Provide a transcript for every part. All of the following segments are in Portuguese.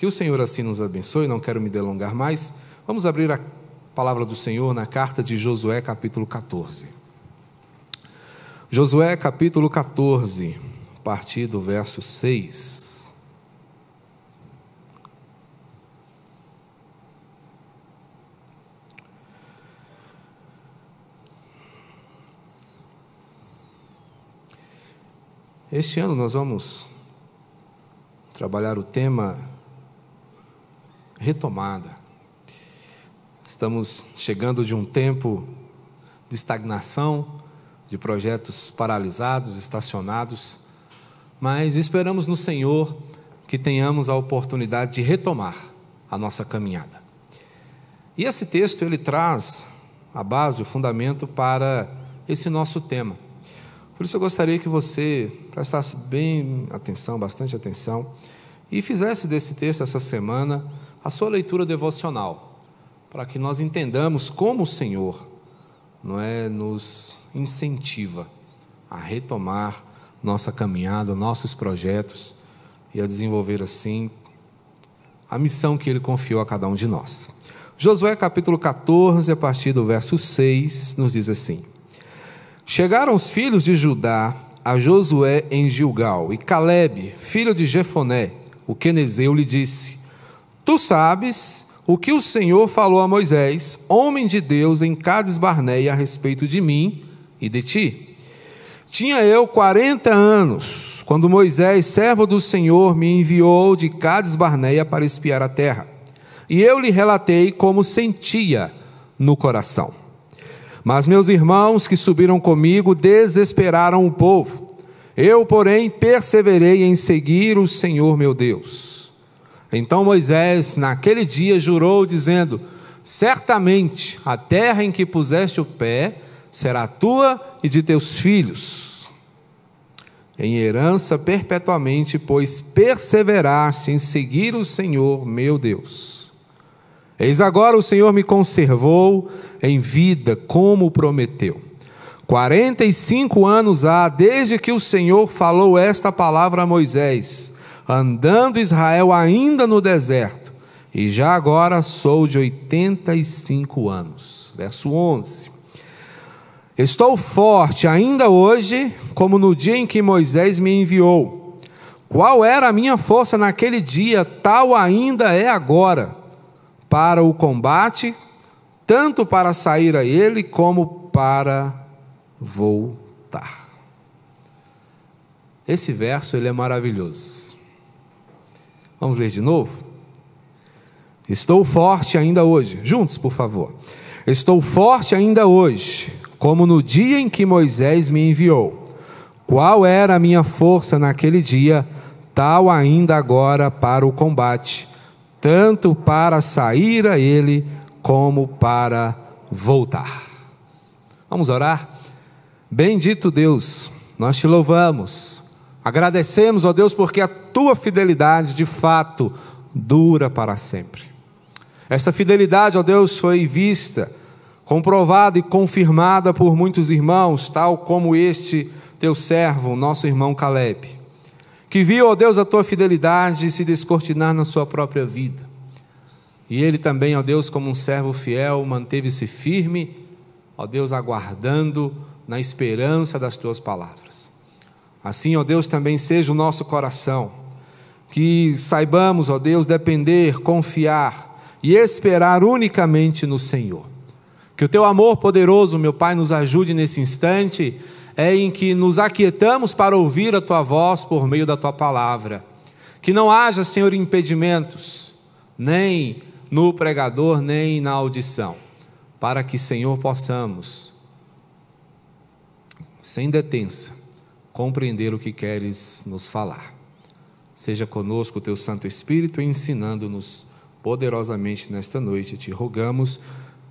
Que o Senhor assim nos abençoe, não quero me delongar mais. Vamos abrir a palavra do Senhor na carta de Josué, capítulo 14. Josué, capítulo 14, a partir do verso 6. Este ano nós vamos trabalhar o tema retomada. Estamos chegando de um tempo de estagnação, de projetos paralisados, estacionados, mas esperamos no Senhor que tenhamos a oportunidade de retomar a nossa caminhada. E esse texto ele traz a base, o fundamento para esse nosso tema. Por isso eu gostaria que você prestasse bem atenção, bastante atenção, e fizesse desse texto essa semana a sua leitura devocional, para que nós entendamos como o Senhor não é nos incentiva a retomar nossa caminhada, nossos projetos e a desenvolver assim a missão que ele confiou a cada um de nós. Josué capítulo 14, a partir do verso 6, nos diz assim: Chegaram os filhos de Judá a Josué em Gilgal, e Caleb, filho de Jefoné, o quenezeu, lhe disse: Tu sabes o que o Senhor falou a Moisés, homem de Deus, em Cades Barneia, a respeito de mim e de ti. Tinha eu quarenta anos, quando Moisés, servo do Senhor, me enviou de Cades Barneia para espiar a terra. E eu lhe relatei como sentia no coração. Mas meus irmãos que subiram comigo desesperaram o povo. Eu, porém, perseverei em seguir o Senhor meu Deus. Então Moisés, naquele dia, jurou, dizendo: Certamente a terra em que puseste o pé será tua e de teus filhos, em herança perpetuamente, pois perseveraste em seguir o Senhor meu Deus. Eis agora o Senhor me conservou em vida, como prometeu. Quarenta e cinco anos há desde que o Senhor falou esta palavra a Moisés andando Israel ainda no deserto, e já agora sou de 85 anos. Verso 11. Estou forte ainda hoje, como no dia em que Moisés me enviou. Qual era a minha força naquele dia, tal ainda é agora, para o combate, tanto para sair a ele como para voltar. Esse verso ele é maravilhoso. Vamos ler de novo? Estou forte ainda hoje. Juntos, por favor. Estou forte ainda hoje, como no dia em que Moisés me enviou. Qual era a minha força naquele dia, tal ainda agora para o combate, tanto para sair a ele como para voltar. Vamos orar? Bendito Deus, nós te louvamos Agradecemos, ó Deus, porque a tua fidelidade de fato dura para sempre. Essa fidelidade, ó Deus, foi vista, comprovada e confirmada por muitos irmãos, tal como este teu servo, nosso irmão Caleb, que viu, ó Deus, a tua fidelidade se descortinar na sua própria vida. E ele também, ó Deus, como um servo fiel, manteve-se firme, ó Deus, aguardando na esperança das tuas palavras. Assim, ó Deus, também seja o nosso coração, que saibamos, ó Deus, depender, confiar e esperar unicamente no Senhor. Que o teu amor poderoso, meu Pai, nos ajude nesse instante, é em que nos aquietamos para ouvir a tua voz por meio da tua palavra. Que não haja, Senhor, impedimentos, nem no pregador, nem na audição, para que, Senhor, possamos, sem detença, compreender o que queres nos falar. Seja conosco o teu Santo Espírito ensinando-nos poderosamente nesta noite, te rogamos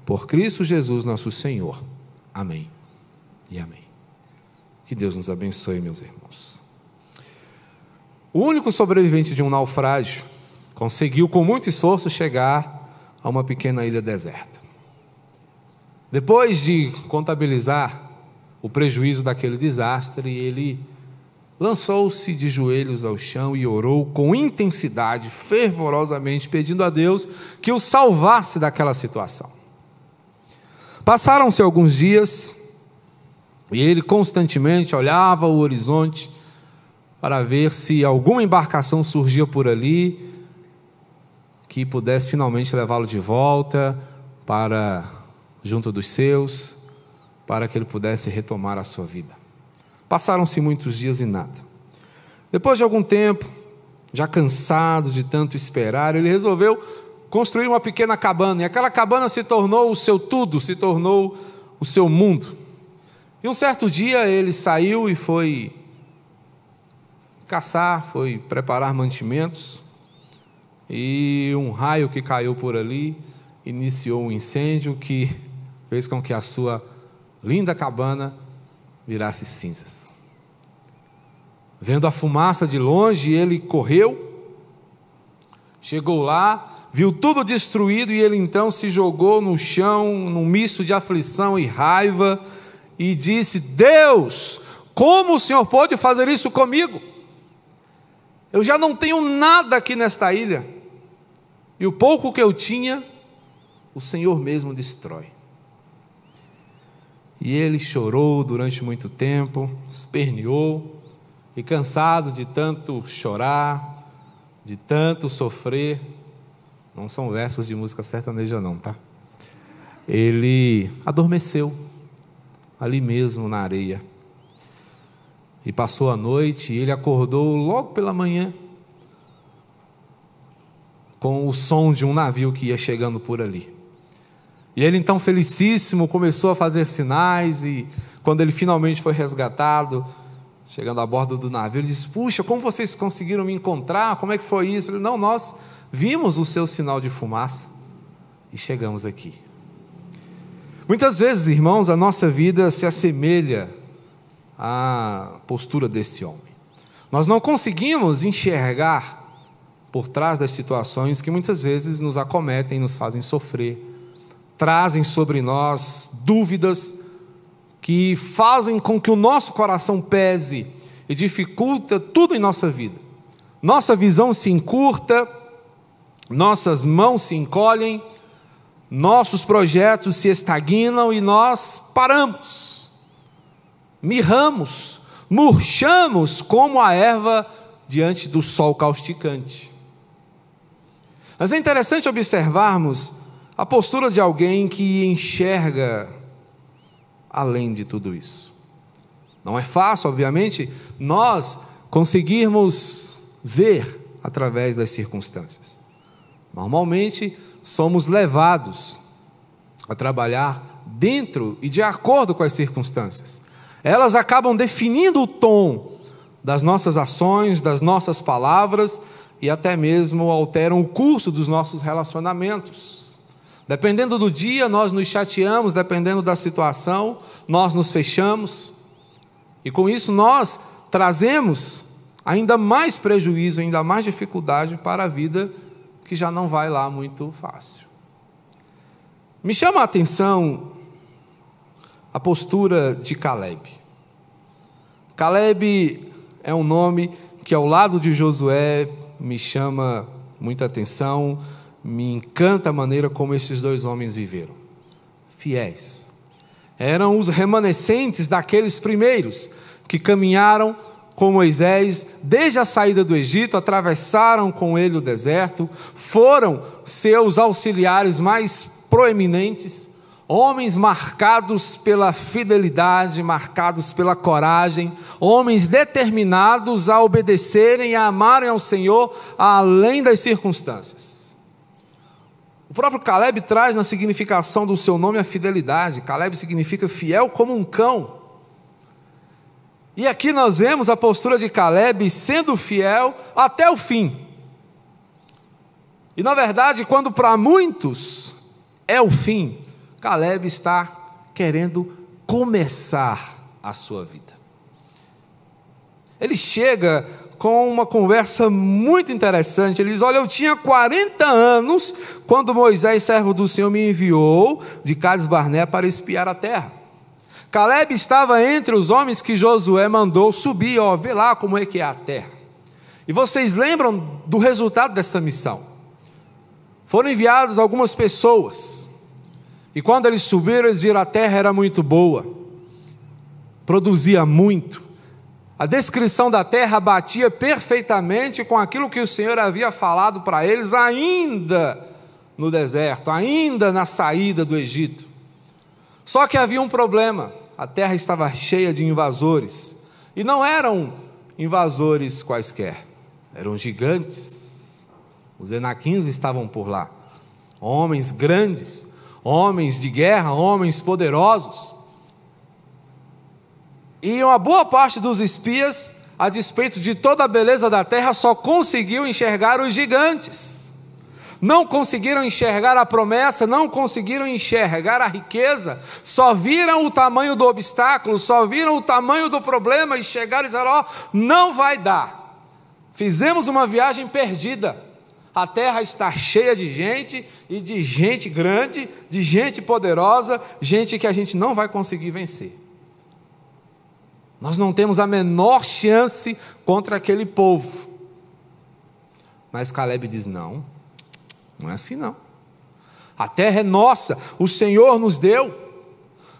por Cristo Jesus, nosso Senhor. Amém e amém. Que Deus nos abençoe, meus irmãos. O único sobrevivente de um naufrágio conseguiu, com muito esforço, chegar a uma pequena ilha deserta. Depois de contabilizar o prejuízo daquele desastre, ele lançou-se de joelhos ao chão e orou com intensidade, fervorosamente, pedindo a Deus que o salvasse daquela situação. Passaram-se alguns dias e ele constantemente olhava o horizonte para ver se alguma embarcação surgia por ali que pudesse finalmente levá-lo de volta para junto dos seus, para que ele pudesse retomar a sua vida. Passaram-se muitos dias e nada. Depois de algum tempo, já cansado de tanto esperar, ele resolveu construir uma pequena cabana, e aquela cabana se tornou o seu tudo, se tornou o seu mundo. E um certo dia ele saiu e foi caçar, foi preparar mantimentos, e um raio que caiu por ali iniciou um incêndio que fez com que a sua linda cabana virasse cinzas. Vendo a fumaça de longe, ele correu, chegou lá, viu tudo destruído e ele então se jogou no chão, num misto de aflição e raiva, e disse: Deus, como o Senhor pode fazer isso comigo? Eu já não tenho nada aqui nesta ilha, e o pouco que eu tinha, o Senhor mesmo destrói. E ele chorou durante muito tempo, esperneou, e cansado de tanto chorar, de tanto sofrer, não são versos de música sertaneja, não, tá? Ele adormeceu ali mesmo na areia. E passou a noite e ele acordou logo pela manhã com o som de um navio que ia chegando por ali. E ele então felicíssimo começou a fazer sinais e quando ele finalmente foi resgatado, chegando a bordo do navio, ele disse: "Puxa, como vocês conseguiram me encontrar? Como é que foi isso?" Ele: "Não, nós vimos o seu sinal de fumaça e chegamos aqui." Muitas vezes, irmãos, a nossa vida se assemelha à postura desse homem. Nós não conseguimos enxergar por trás das situações que muitas vezes nos acometem, nos fazem sofrer trazem sobre nós dúvidas que fazem com que o nosso coração pese e dificulta tudo em nossa vida. Nossa visão se encurta, nossas mãos se encolhem, nossos projetos se estagnam e nós paramos, mirramos, murchamos como a erva diante do sol causticante. Mas é interessante observarmos a postura de alguém que enxerga além de tudo isso. Não é fácil, obviamente, nós conseguirmos ver através das circunstâncias. Normalmente, somos levados a trabalhar dentro e de acordo com as circunstâncias. Elas acabam definindo o tom das nossas ações, das nossas palavras e até mesmo alteram o curso dos nossos relacionamentos. Dependendo do dia, nós nos chateamos, dependendo da situação, nós nos fechamos. E com isso nós trazemos ainda mais prejuízo, ainda mais dificuldade para a vida que já não vai lá muito fácil. Me chama a atenção a postura de Caleb. Caleb é um nome que ao lado de Josué me chama muita atenção me encanta a maneira como esses dois homens viveram. Fiéis. Eram os remanescentes daqueles primeiros que caminharam com Moisés desde a saída do Egito, atravessaram com ele o deserto, foram seus auxiliares mais proeminentes, homens marcados pela fidelidade, marcados pela coragem, homens determinados a obedecerem e a amarem ao Senhor além das circunstâncias. O próprio Caleb traz na significação do seu nome a fidelidade. Caleb significa fiel como um cão. E aqui nós vemos a postura de Caleb sendo fiel até o fim. E na verdade, quando para muitos é o fim, Caleb está querendo começar a sua vida. Ele chega com uma conversa muito interessante. Ele diz: Olha, eu tinha 40 anos quando Moisés, servo do Senhor, me enviou de Cades Barné para espiar a terra. Caleb estava entre os homens que Josué mandou subir, ó, ver lá como é que é a terra. E vocês lembram do resultado dessa missão? Foram enviadas algumas pessoas. E quando eles subiram, eles viram a terra era muito boa. Produzia muito. A descrição da terra batia perfeitamente com aquilo que o Senhor havia falado para eles ainda no deserto, ainda na saída do Egito. Só que havia um problema: a terra estava cheia de invasores. E não eram invasores quaisquer, eram gigantes. Os enaquins estavam por lá, homens grandes, homens de guerra, homens poderosos. E uma boa parte dos espias, a despeito de toda a beleza da terra, só conseguiu enxergar os gigantes não conseguiram enxergar a promessa, não conseguiram enxergar a riqueza, só viram o tamanho do obstáculo, só viram o tamanho do problema e chegaram e disseram: Ó, oh, não vai dar. Fizemos uma viagem perdida. A terra está cheia de gente e de gente grande, de gente poderosa, gente que a gente não vai conseguir vencer. Nós não temos a menor chance contra aquele povo. Mas Caleb diz: não não é assim não. A terra é nossa, o Senhor nos deu.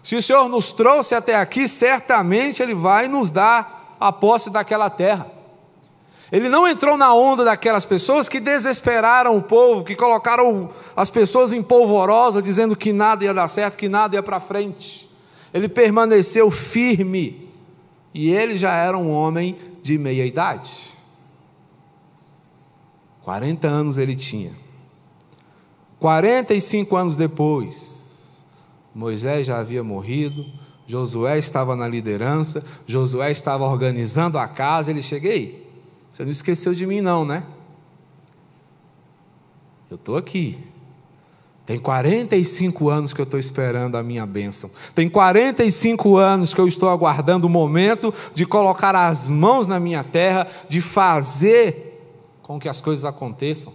Se o Senhor nos trouxe até aqui, certamente Ele vai nos dar a posse daquela terra. Ele não entrou na onda daquelas pessoas que desesperaram o povo, que colocaram as pessoas em polvorosa, dizendo que nada ia dar certo, que nada ia para frente. Ele permaneceu firme. E ele já era um homem de meia idade. 40 anos ele tinha. 45 anos depois, Moisés já havia morrido, Josué estava na liderança, Josué estava organizando a casa, ele cheguei. Você não esqueceu de mim, não, né? Eu estou aqui. Tem 45 anos que eu estou esperando a minha bênção. Tem 45 anos que eu estou aguardando o momento de colocar as mãos na minha terra, de fazer com que as coisas aconteçam.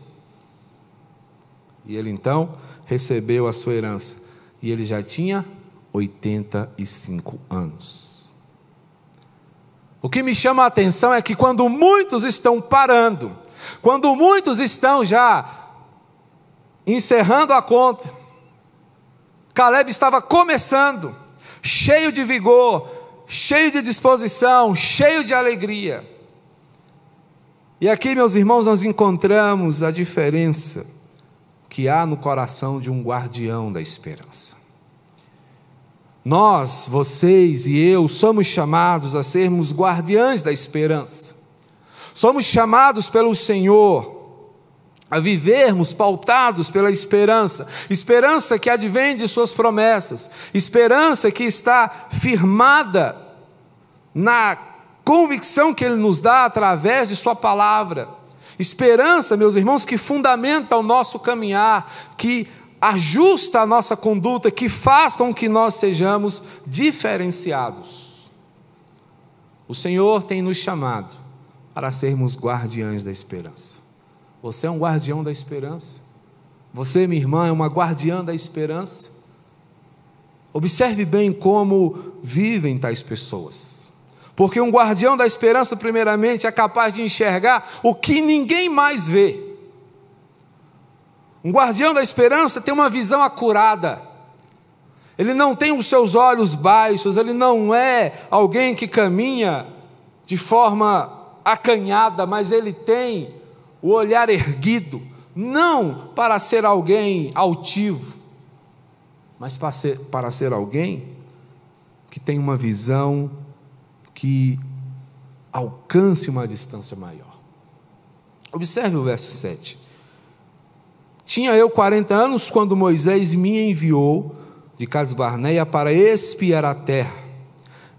E ele então recebeu a sua herança. E ele já tinha 85 anos. O que me chama a atenção é que quando muitos estão parando, quando muitos estão já encerrando a conta, Caleb estava começando, cheio de vigor, cheio de disposição, cheio de alegria. E aqui, meus irmãos, nós encontramos a diferença que há no coração de um guardião da esperança. Nós, vocês e eu, somos chamados a sermos guardiães da esperança. Somos chamados pelo Senhor a vivermos pautados pela esperança, esperança que advém de Suas promessas, esperança que está firmada na convicção que Ele nos dá através de Sua palavra. Esperança, meus irmãos, que fundamenta o nosso caminhar, que ajusta a nossa conduta, que faz com que nós sejamos diferenciados. O Senhor tem nos chamado para sermos guardiães da esperança. Você é um guardião da esperança. Você, minha irmã, é uma guardiã da esperança. Observe bem como vivem tais pessoas. Porque um guardião da esperança, primeiramente, é capaz de enxergar o que ninguém mais vê. Um guardião da esperança tem uma visão acurada. Ele não tem os seus olhos baixos, ele não é alguém que caminha de forma acanhada, mas ele tem o olhar erguido, não para ser alguém altivo, mas para ser, para ser alguém que tem uma visão que alcance uma distância maior. Observe o verso 7. Tinha eu 40 anos quando Moisés me enviou de Cades Barneia para espiar a terra,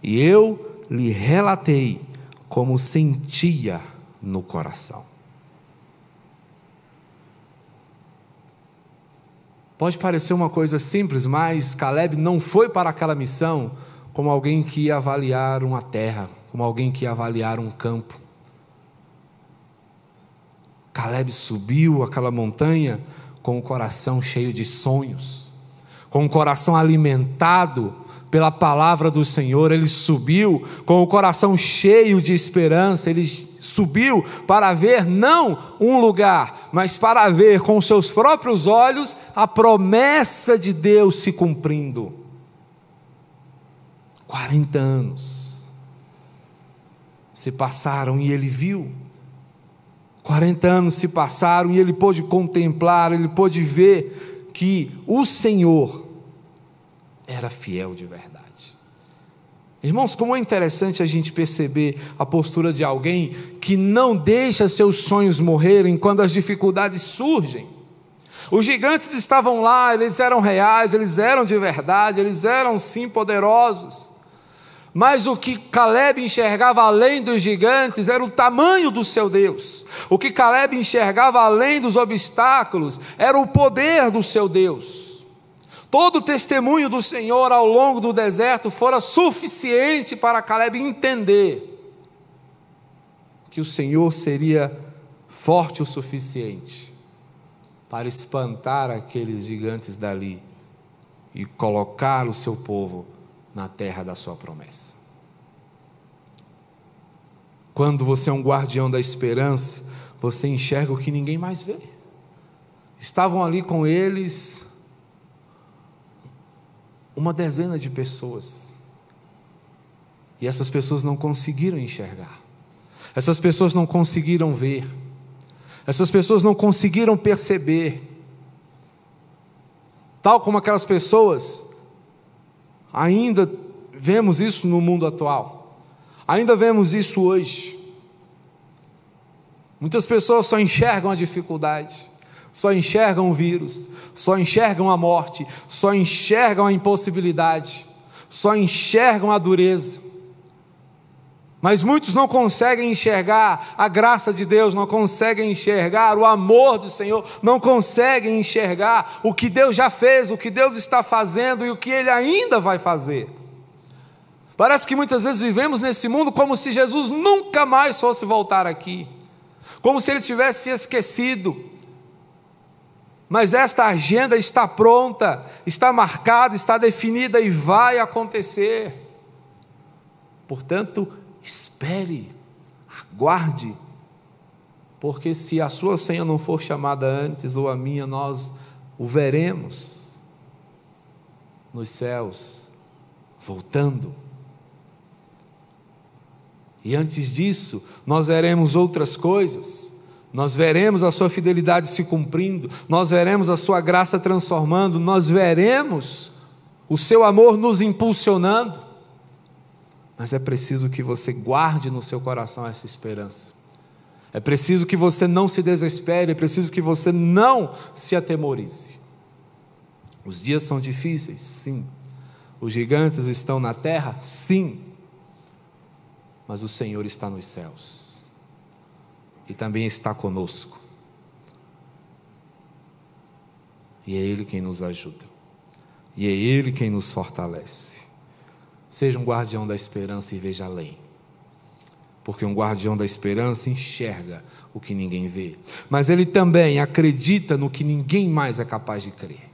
e eu lhe relatei como sentia no coração. Pode parecer uma coisa simples, mas Caleb não foi para aquela missão como alguém que ia avaliar uma terra, como alguém que ia avaliar um campo. Caleb subiu aquela montanha com o coração cheio de sonhos, com o coração alimentado pela palavra do Senhor, ele subiu com o coração cheio de esperança, ele subiu para ver não um lugar, mas para ver com seus próprios olhos a promessa de Deus se cumprindo. 40 anos se passaram e ele viu. 40 anos se passaram e ele pôde contemplar, ele pôde ver que o Senhor era fiel de verdade. Irmãos, como é interessante a gente perceber a postura de alguém que não deixa seus sonhos morrerem quando as dificuldades surgem. Os gigantes estavam lá, eles eram reais, eles eram de verdade, eles eram sim poderosos. Mas o que Caleb enxergava além dos gigantes era o tamanho do seu Deus. O que Caleb enxergava além dos obstáculos era o poder do seu Deus. Todo o testemunho do Senhor ao longo do deserto fora suficiente para Caleb entender que o Senhor seria forte o suficiente para espantar aqueles gigantes dali e colocar o seu povo na terra da sua promessa. Quando você é um guardião da esperança, você enxerga o que ninguém mais vê. Estavam ali com eles uma dezena de pessoas. E essas pessoas não conseguiram enxergar. Essas pessoas não conseguiram ver. Essas pessoas não conseguiram perceber. Tal como aquelas pessoas Ainda vemos isso no mundo atual. Ainda vemos isso hoje. Muitas pessoas só enxergam a dificuldade, só enxergam o vírus, só enxergam a morte, só enxergam a impossibilidade, só enxergam a dureza. Mas muitos não conseguem enxergar a graça de Deus, não conseguem enxergar o amor do Senhor, não conseguem enxergar o que Deus já fez, o que Deus está fazendo e o que Ele ainda vai fazer. Parece que muitas vezes vivemos nesse mundo como se Jesus nunca mais fosse voltar aqui, como se Ele tivesse se esquecido. Mas esta agenda está pronta, está marcada, está definida e vai acontecer. Portanto, Espere, aguarde, porque se a sua senha não for chamada antes ou a minha, nós o veremos nos céus, voltando. E antes disso, nós veremos outras coisas. Nós veremos a sua fidelidade se cumprindo, nós veremos a sua graça transformando, nós veremos o seu amor nos impulsionando. Mas é preciso que você guarde no seu coração essa esperança. É preciso que você não se desespere, é preciso que você não se atemorize. Os dias são difíceis, sim. Os gigantes estão na terra, sim. Mas o Senhor está nos céus e também está conosco. E é Ele quem nos ajuda, e é Ele quem nos fortalece. Seja um guardião da esperança e veja além. Porque um guardião da esperança enxerga o que ninguém vê, mas ele também acredita no que ninguém mais é capaz de crer.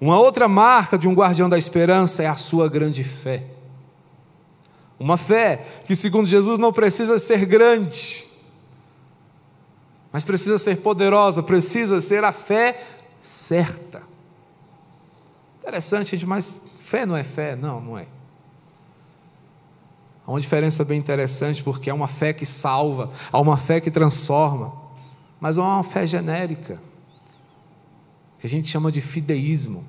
Uma outra marca de um guardião da esperança é a sua grande fé. Uma fé que, segundo Jesus, não precisa ser grande, mas precisa ser poderosa, precisa ser a fé certa. Interessante, gente, mas Fé não é fé? Não, não é. Há uma diferença bem interessante, porque há uma fé que salva, há uma fé que transforma, mas há uma fé genérica, que a gente chama de fideísmo,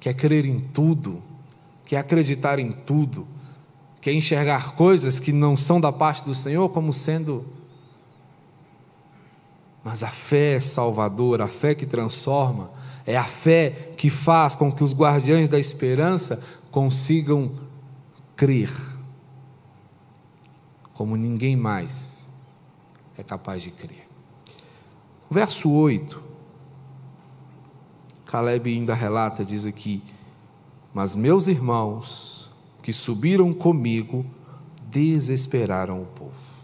que é crer em tudo, que é acreditar em tudo, que é enxergar coisas que não são da parte do Senhor como sendo. Mas a fé salvadora, a fé que transforma, é a fé que faz com que os guardiães da esperança consigam crer como ninguém mais é capaz de crer. Verso 8, Caleb ainda relata, diz aqui: Mas meus irmãos que subiram comigo desesperaram o povo.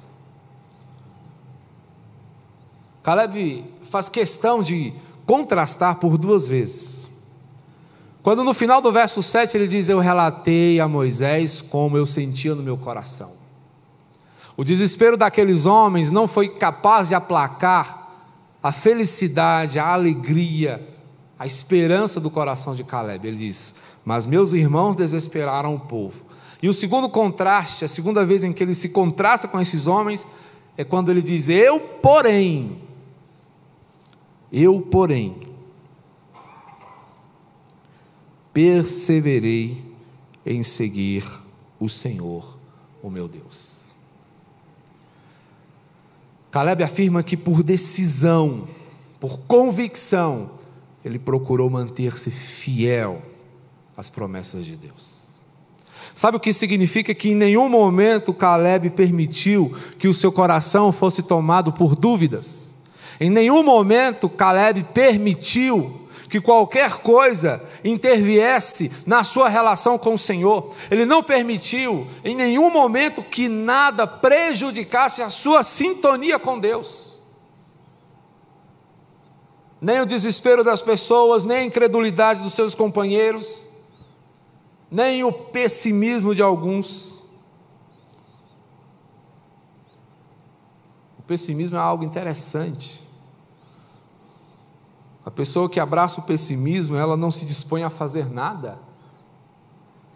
Caleb faz questão de contrastar por duas vezes. Quando no final do verso 7 ele diz: Eu relatei a Moisés como eu sentia no meu coração. O desespero daqueles homens não foi capaz de aplacar a felicidade, a alegria, a esperança do coração de Caleb. Ele diz: Mas meus irmãos desesperaram o povo. E o segundo contraste, a segunda vez em que ele se contrasta com esses homens, é quando ele diz: Eu, porém, eu, porém, perseverei em seguir o Senhor, o meu Deus. Caleb afirma que por decisão, por convicção, ele procurou manter-se fiel às promessas de Deus. Sabe o que significa que em nenhum momento Caleb permitiu que o seu coração fosse tomado por dúvidas? Em nenhum momento Caleb permitiu que qualquer coisa interviesse na sua relação com o Senhor. Ele não permitiu em nenhum momento que nada prejudicasse a sua sintonia com Deus. Nem o desespero das pessoas, nem a incredulidade dos seus companheiros, nem o pessimismo de alguns. O pessimismo é algo interessante. A pessoa que abraça o pessimismo, ela não se dispõe a fazer nada.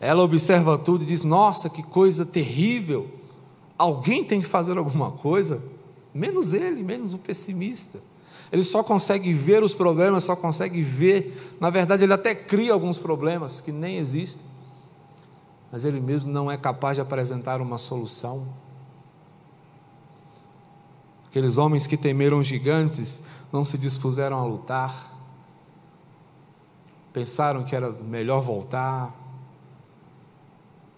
Ela observa tudo e diz: Nossa, que coisa terrível. Alguém tem que fazer alguma coisa, menos ele, menos o pessimista. Ele só consegue ver os problemas, só consegue ver. Na verdade, ele até cria alguns problemas que nem existem, mas ele mesmo não é capaz de apresentar uma solução. Aqueles homens que temeram gigantes não se dispuseram a lutar, pensaram que era melhor voltar,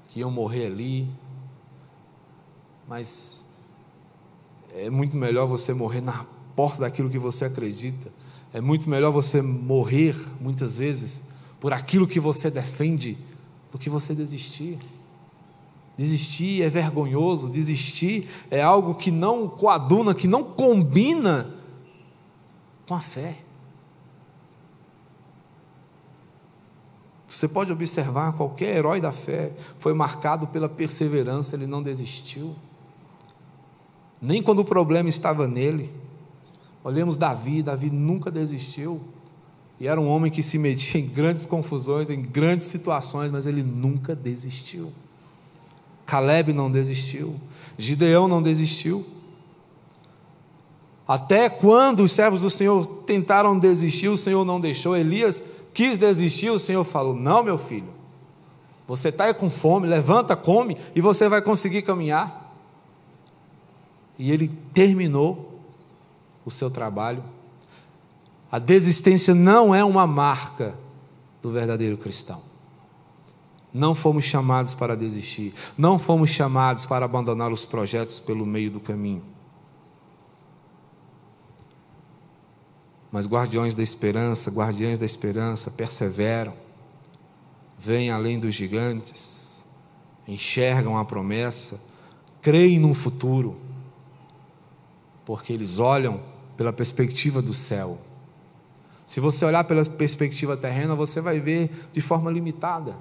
que iam morrer ali, mas é muito melhor você morrer na porta daquilo que você acredita, é muito melhor você morrer, muitas vezes, por aquilo que você defende, do que você desistir. Desistir é vergonhoso, desistir é algo que não coaduna, que não combina com a fé. Você pode observar, qualquer herói da fé foi marcado pela perseverança, ele não desistiu. Nem quando o problema estava nele. Olhemos Davi, Davi nunca desistiu. E era um homem que se metia em grandes confusões, em grandes situações, mas ele nunca desistiu. Caleb não desistiu, Gideão não desistiu. Até quando os servos do Senhor tentaram desistir, o Senhor não deixou. Elias quis desistir, o Senhor falou: Não, meu filho, você está com fome, levanta, come e você vai conseguir caminhar. E ele terminou o seu trabalho. A desistência não é uma marca do verdadeiro cristão. Não fomos chamados para desistir, não fomos chamados para abandonar os projetos pelo meio do caminho. Mas guardiões da esperança, guardiães da esperança perseveram, vêm além dos gigantes, enxergam a promessa, creem no futuro, porque eles olham pela perspectiva do céu. Se você olhar pela perspectiva terrena, você vai ver de forma limitada.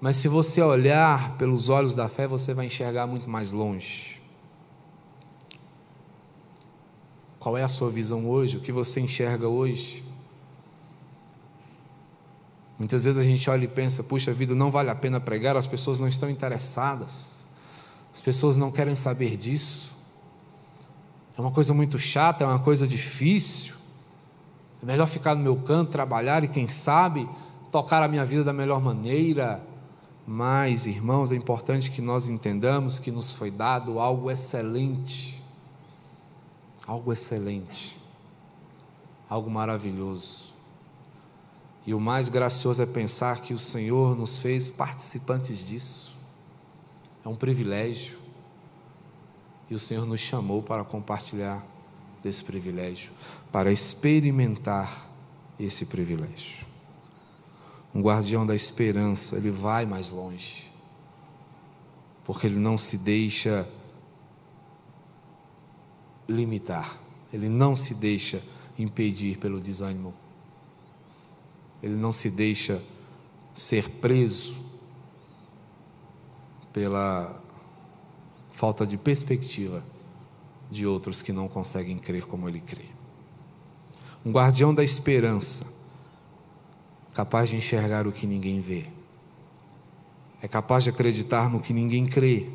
Mas se você olhar pelos olhos da fé, você vai enxergar muito mais longe. Qual é a sua visão hoje? O que você enxerga hoje? Muitas vezes a gente olha e pensa: puxa vida, não vale a pena pregar, as pessoas não estão interessadas, as pessoas não querem saber disso. É uma coisa muito chata, é uma coisa difícil. É melhor ficar no meu canto, trabalhar e, quem sabe, tocar a minha vida da melhor maneira, mas, irmãos, é importante que nós entendamos que nos foi dado algo excelente, algo excelente, algo maravilhoso. E o mais gracioso é pensar que o Senhor nos fez participantes disso. É um privilégio. E o Senhor nos chamou para compartilhar desse privilégio, para experimentar esse privilégio um guardião da esperança, ele vai mais longe, porque ele não se deixa limitar, ele não se deixa impedir pelo desânimo, ele não se deixa ser preso pela falta de perspectiva de outros que não conseguem crer como ele crê. Um guardião da esperança, capaz de enxergar o que ninguém vê, é capaz de acreditar no que ninguém crê,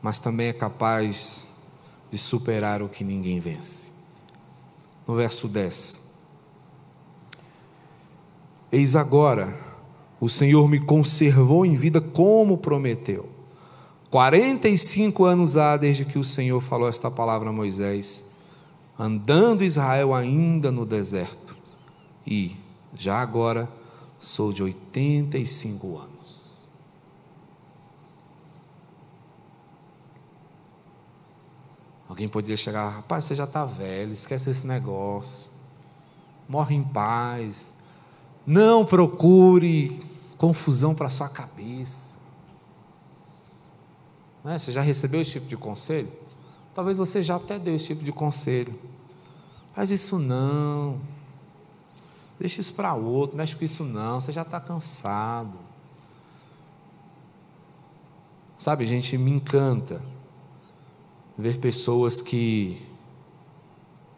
mas também é capaz de superar o que ninguém vence. No verso 10: Eis agora, o Senhor me conservou em vida como prometeu. 45 anos há desde que o Senhor falou esta palavra a Moisés, andando Israel ainda no deserto, e já agora sou de 85 anos. Alguém poderia chegar, rapaz, você já está velho, esquece esse negócio, morre em paz, não procure confusão para sua cabeça. Não é? Você já recebeu esse tipo de conselho? Talvez você já até deu esse tipo de conselho. Faz isso não. Deixa isso para outro, mexe com isso não, você já está cansado. Sabe, gente, me encanta ver pessoas que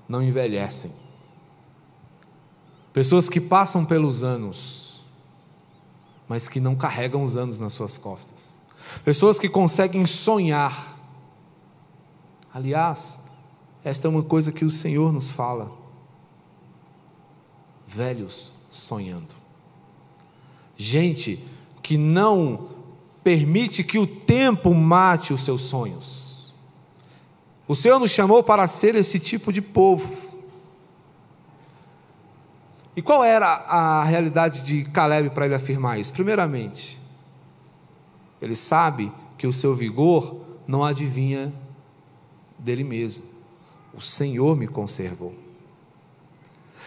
não envelhecem. Pessoas que passam pelos anos, mas que não carregam os anos nas suas costas. Pessoas que conseguem sonhar. Aliás, esta é uma coisa que o Senhor nos fala. Velhos sonhando. Gente que não permite que o tempo mate os seus sonhos. O Senhor nos chamou para ser esse tipo de povo. E qual era a realidade de Caleb para ele afirmar isso? Primeiramente, ele sabe que o seu vigor não adivinha dele mesmo. O Senhor me conservou.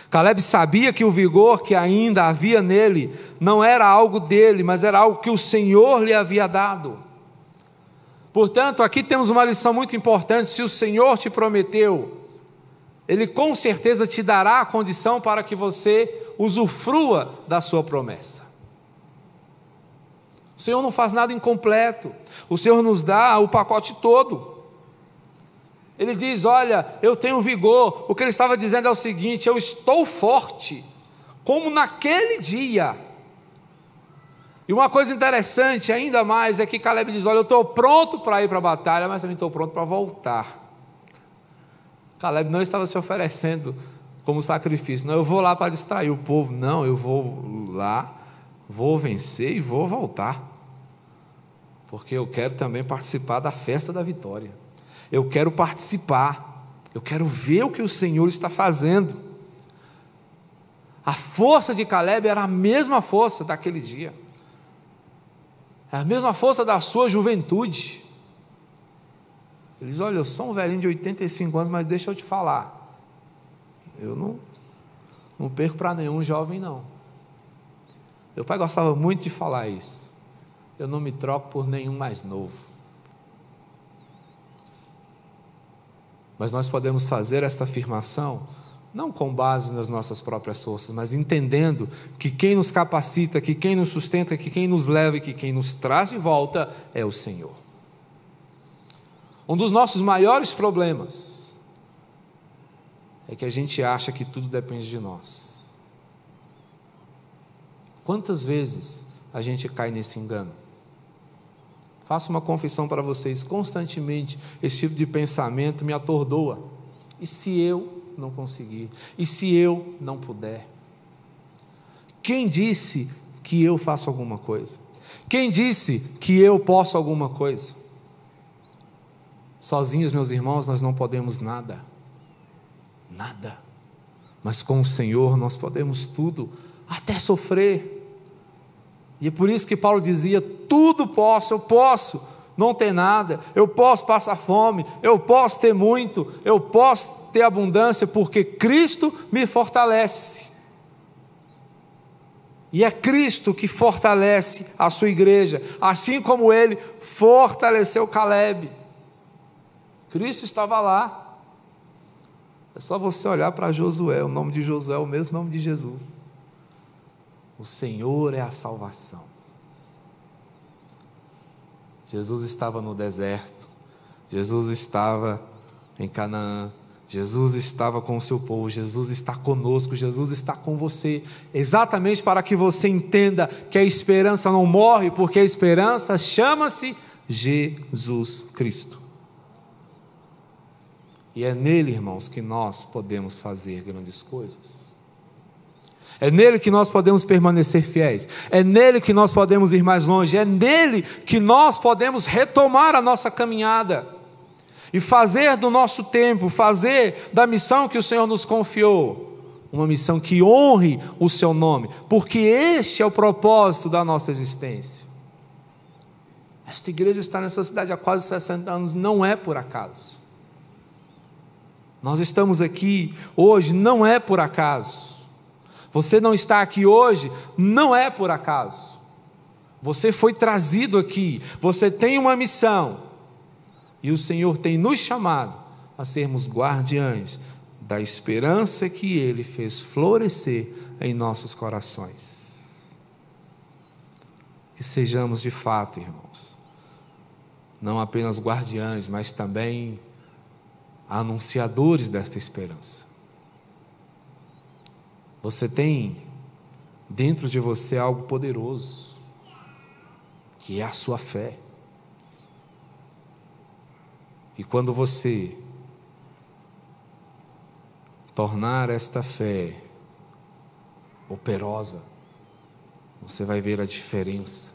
Caleb sabia que o vigor que ainda havia nele não era algo dele, mas era algo que o Senhor lhe havia dado. Portanto, aqui temos uma lição muito importante: se o Senhor te prometeu, Ele com certeza te dará a condição para que você usufrua da sua promessa. O Senhor não faz nada incompleto, o Senhor nos dá o pacote todo. Ele diz: Olha, eu tenho vigor. O que ele estava dizendo é o seguinte: eu estou forte, como naquele dia. E uma coisa interessante ainda mais é que Caleb diz: Olha, eu estou pronto para ir para a batalha, mas também estou pronto para voltar. Caleb não estava se oferecendo como sacrifício, não, eu vou lá para distrair o povo, não, eu vou lá, vou vencer e vou voltar, porque eu quero também participar da festa da vitória, eu quero participar, eu quero ver o que o Senhor está fazendo. A força de Caleb era a mesma força daquele dia. É a mesma força da sua juventude. Ele diz: Olha, eu sou um velhinho de 85 anos, mas deixa eu te falar. Eu não, não perco para nenhum jovem, não. Meu pai gostava muito de falar isso. Eu não me troco por nenhum mais novo. Mas nós podemos fazer esta afirmação não com base nas nossas próprias forças, mas entendendo que quem nos capacita, que quem nos sustenta, que quem nos leva e que quem nos traz de volta é o Senhor. Um dos nossos maiores problemas é que a gente acha que tudo depende de nós. Quantas vezes a gente cai nesse engano? Faço uma confissão para vocês: constantemente esse tipo de pensamento me atordoa. E se eu não conseguir? E se eu não puder? Quem disse que eu faço alguma coisa? Quem disse que eu posso alguma coisa? Sozinhos, meus irmãos, nós não podemos nada. Nada. Mas com o Senhor nós podemos tudo, até sofrer. E é por isso que Paulo dizia: tudo posso, eu posso não ter nada, eu posso passar fome, eu posso ter muito, eu posso ter abundância, porque Cristo me fortalece. E é Cristo que fortalece a sua igreja, assim como ele fortaleceu Caleb. Cristo estava lá. É só você olhar para Josué, o nome de Josué é o mesmo nome de Jesus. O Senhor é a salvação. Jesus estava no deserto, Jesus estava em Canaã, Jesus estava com o seu povo, Jesus está conosco, Jesus está com você, exatamente para que você entenda que a esperança não morre, porque a esperança chama-se Jesus Cristo. E é nele, irmãos, que nós podemos fazer grandes coisas. É nele que nós podemos permanecer fiéis. É nele que nós podemos ir mais longe. É nele que nós podemos retomar a nossa caminhada e fazer do nosso tempo, fazer da missão que o Senhor nos confiou, uma missão que honre o seu nome, porque este é o propósito da nossa existência. Esta igreja está nessa cidade há quase 60 anos, não é por acaso. Nós estamos aqui hoje não é por acaso. Você não está aqui hoje não é por acaso. Você foi trazido aqui, você tem uma missão. E o Senhor tem nos chamado a sermos guardiães da esperança que Ele fez florescer em nossos corações. Que sejamos de fato, irmãos, não apenas guardiães, mas também anunciadores desta esperança. Você tem dentro de você algo poderoso, que é a sua fé. E quando você tornar esta fé operosa, você vai ver a diferença,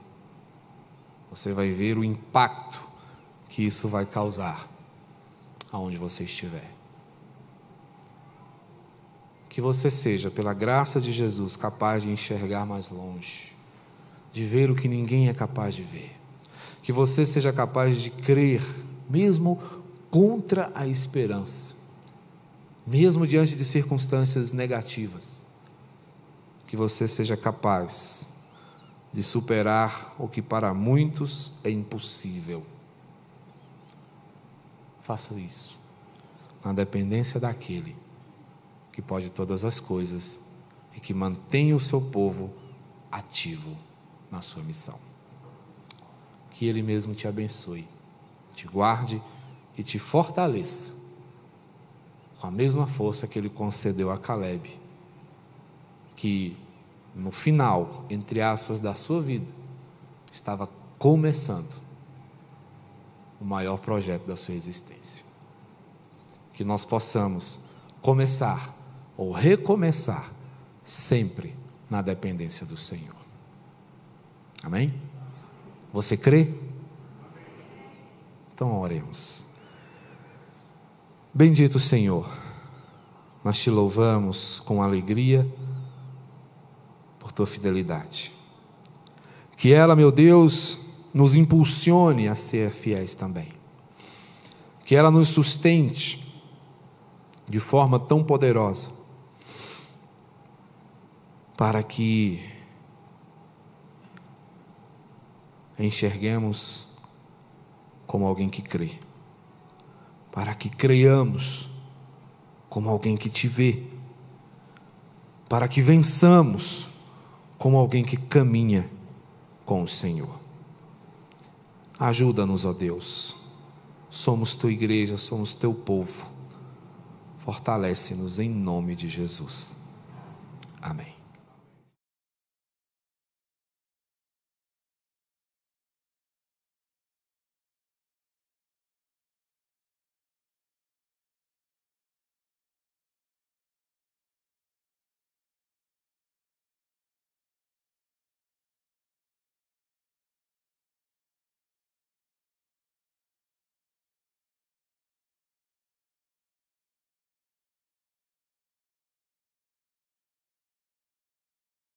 você vai ver o impacto que isso vai causar aonde você estiver. Que você seja, pela graça de Jesus, capaz de enxergar mais longe, de ver o que ninguém é capaz de ver. Que você seja capaz de crer, mesmo contra a esperança, mesmo diante de circunstâncias negativas. Que você seja capaz de superar o que para muitos é impossível Faça isso, na dependência daquele que pode todas as coisas e que mantém o seu povo ativo na sua missão. Que Ele mesmo te abençoe, te guarde e te fortaleça com a mesma força que Ele concedeu a Caleb, que no final, entre aspas, da sua vida, estava começando o maior projeto da sua existência. Que nós possamos começar ou recomeçar sempre na dependência do Senhor. Amém? Você crê? Então oremos. Bendito Senhor, nós te louvamos com alegria por tua fidelidade. Que ela, meu Deus, nos impulsione a ser fiéis também. Que ela nos sustente de forma tão poderosa, para que enxerguemos como alguém que crê, para que creiamos como alguém que te vê, para que vençamos como alguém que caminha com o Senhor. Ajuda-nos, ó Deus. Somos tua igreja, somos teu povo. Fortalece-nos em nome de Jesus. Amém.